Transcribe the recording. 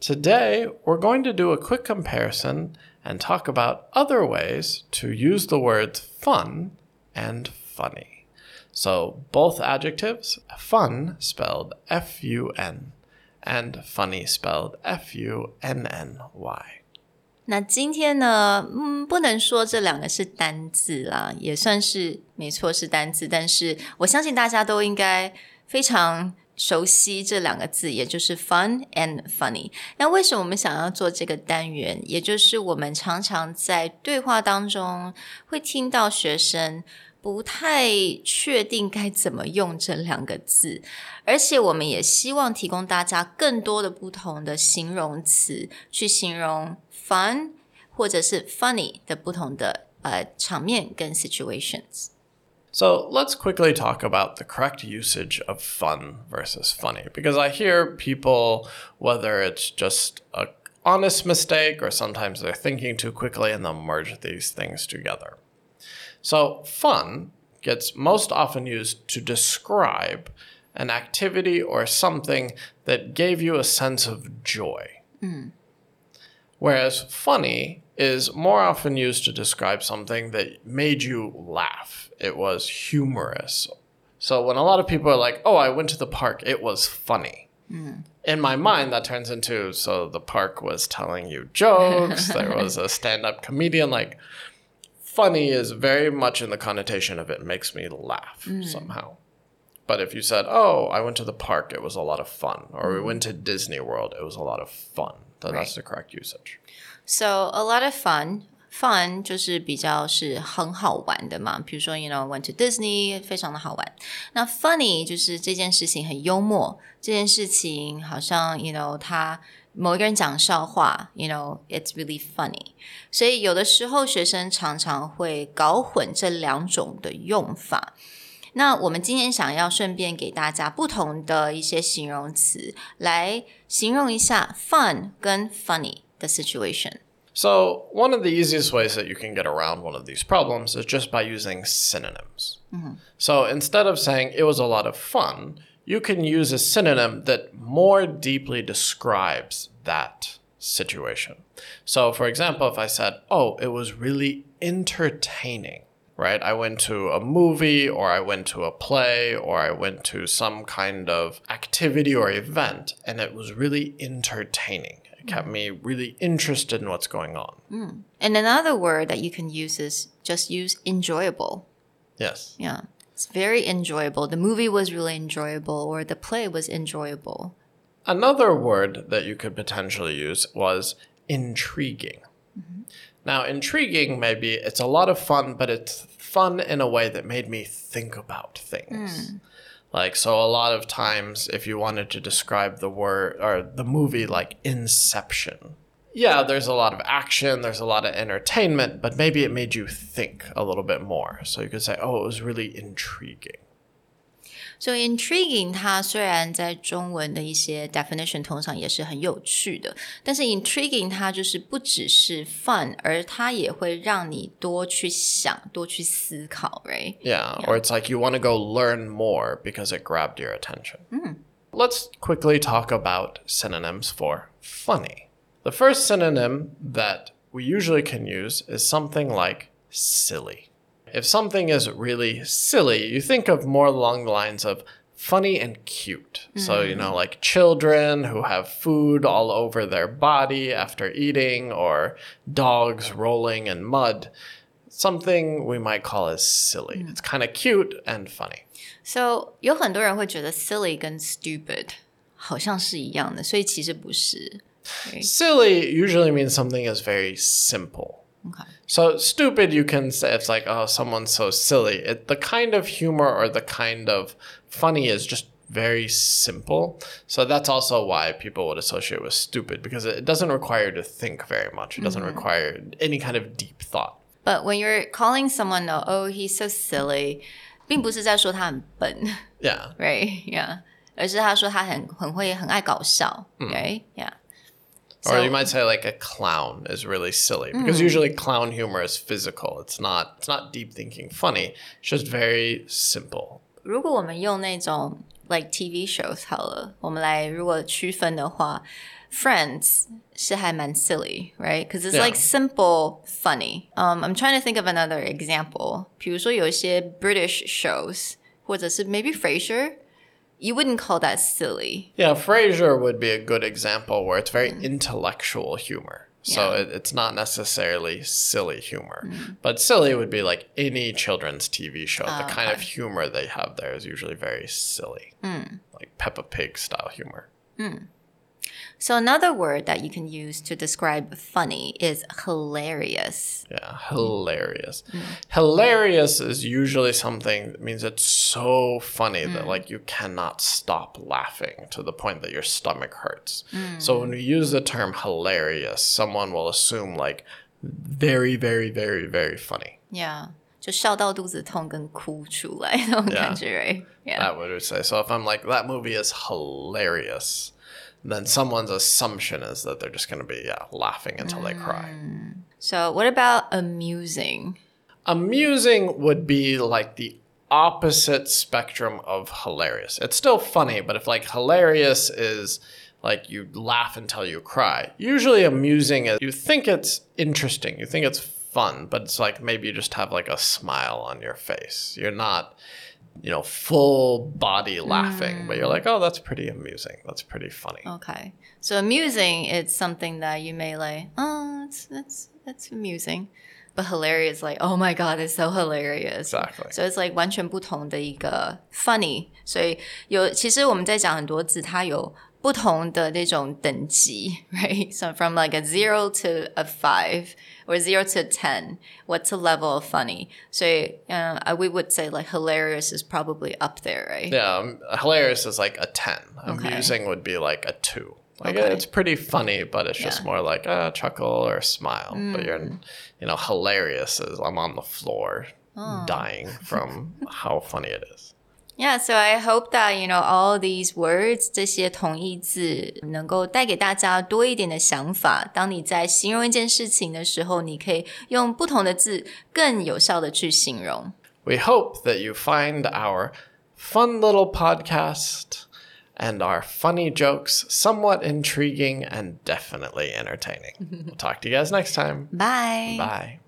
Today, we're going to do a quick comparison and talk about other ways to use the words fun and funny. So, both adjectives, fun spelled F U N, and funny spelled F U N N Y. 那今天呢，嗯，不能说这两个是单字啦，也算是没错是单字，但是我相信大家都应该非常 熟悉这两个字，也就是 fun and funny。那为什么我们想要做这个单元？也就是我们常常在对话当中会听到学生不太确定该怎么用这两个字，而且我们也希望提供大家更多的不同的形容词去形容 fun 或者是 funny 的不同的呃场面跟 situations。So let's quickly talk about the correct usage of fun versus funny because I hear people whether it's just a honest mistake or sometimes they're thinking too quickly and they'll merge these things together. So fun gets most often used to describe an activity or something that gave you a sense of joy. Mm. Whereas funny is more often used to describe something that made you laugh. It was humorous. So when a lot of people are like, oh, I went to the park, it was funny. Mm. In my mind, that turns into so the park was telling you jokes, there was a stand up comedian. Like, funny is very much in the connotation of it makes me laugh mm. somehow. But if you said, oh, I went to the park, it was a lot of fun, or we went to Disney World, it was a lot of fun, then that's the correct usage. So a lot of fun. Fun 就是比较是很好玩的嘛，比如说，you know went to Disney，非常的好玩。那 funny 就是这件事情很幽默，这件事情好像 you know 他某一个人讲笑话，you know it's really funny。所以有的时候学生常常会搞混这两种的用法。 那我们今天想要顺便给大家不同的一些形容词，来形容一下 fun 跟 funny 的 situation。 So, one of the easiest ways that you can get around one of these problems is just by using synonyms. So, instead of saying it was a lot of fun, you can use a synonym that more deeply describes that situation. So, for example, if I said, oh, it was really entertaining, right? I went to a movie or I went to a play or I went to some kind of activity or event and it was really entertaining. It kept mm. me really interested in what's going on. Mm. And another word that you can use is just use enjoyable. Yes. Yeah. It's very enjoyable. The movie was really enjoyable or the play was enjoyable. Another word that you could potentially use was intriguing. Now, intriguing, maybe it's a lot of fun, but it's fun in a way that made me think about things. Hmm. Like, so a lot of times, if you wanted to describe the word or the movie like Inception, yeah, there's a lot of action, there's a lot of entertainment, but maybe it made you think a little bit more. So you could say, oh, it was really intriguing. So intriguing 它虽然在中文的一些 definition 通常也是很有趣的，但是 intriguing 它就是不只是 fun，而它也会让你多去想、多去思考，right？ Yeah, or it's like you want to go learn more because it grabbed your attention. Let's quickly talk about synonyms for funny. The first synonym that we usually can use is something like silly. If something is really silly, you think of more along the lines of funny and cute. So, you know, like children who have food all over their body after eating, or dogs rolling in mud. Something we might call as silly. It's kind of cute and funny. So 有很多人会觉得 silly 跟 stupid 好像是一样的，所以其实不是。 Silly usually means something is very simple. Okay. So stupid, you can say it's like, oh, someone's so silly. It, the kind of humor or the kind of funny is just very simple. So that's also why people would associate with stupid because it doesn't require you to think very much. It doesn't require any kind of deep thought. But when you're calling someone, oh, oh he's so silly，并不是在说他很笨 Yeah. ，right? Yeah，而是他说他很很会很爱搞笑、right? Yeah. Or you might say like a clown is really silly because usually clown humor is physical. It's not it's not deep thinking funny. It's just very simple. 如果我们用那种 like TV shows 好了，我们来如果区分的话，Friends 是还蛮 silly, right? Because it's Yeah. like simple, funny. Um, I'm trying to think of another example. 比如说有一些 British shows，或者是 maybe Frasier。 you wouldn't call that silly. Yeah, Frasier would be a good example where it's very mm. intellectual humor. So Yeah. it, it's not necessarily silly humor. But silly would be like any children's TV show. the ah, kind of humor they have there is usually very silly. Mm. Like Peppa Pig style humor. Mm. So another word that you can use to describe funny is hilarious. Yeah, hilarious. Hilarious is usually something that means it's so funny that like you cannot stop laughing to the point that your stomach hurts. So when we use the term hilarious, someone will assume like very, very, very, very funny. Yeah. 就笑到肚子痛跟哭出来那种感觉 right? Yeah. That would say. So if I'm like that movie is hilarious, then someone's assumption is that they're just going to be yeah, laughing until they cry. Mm. So what about amusing? Amusing would be like the opposite spectrum of hilarious. It's still funny, but if like hilarious is like you laugh until you cry, usually amusing is you think it's interesting, you think it's fun, but it's like maybe you just have like a smile on your face. You're not, you know, full body laughing, but you're like, oh, that's pretty amusing. That's pretty funny. Okay. So amusing it's something that you may like, oh, it's that's that's amusing. But hilarious like, oh my god, it's so hilarious. Exactly. So it's like 完全不同的一个 funny. 所以有其实我们在讲很多字，它有 不同的那种等级，right? So from like a zero to a five or zero to ten, what's the level of funny? 所以 uh, we would say like hilarious is probably up there, right? Yeah, um, hilarious is like a 10. Okay. Amusing would be like a 2. Like Okay. it's pretty funny, but it's just Yeah. more like a chuckle or a smile. But you're, you know, hilarious is I'm on the floor dying from how funny it is. Yeah, so I hope that you know all these words 这些同义字能够带给大家多一点的想法。当你在形容一件事情的时候，你可以用不同的字更有效的去形容。 We hope that you find our fun little podcast and our funny jokes somewhat intriguing and definitely entertaining. we'll talk to you guys next time. Bye. Bye.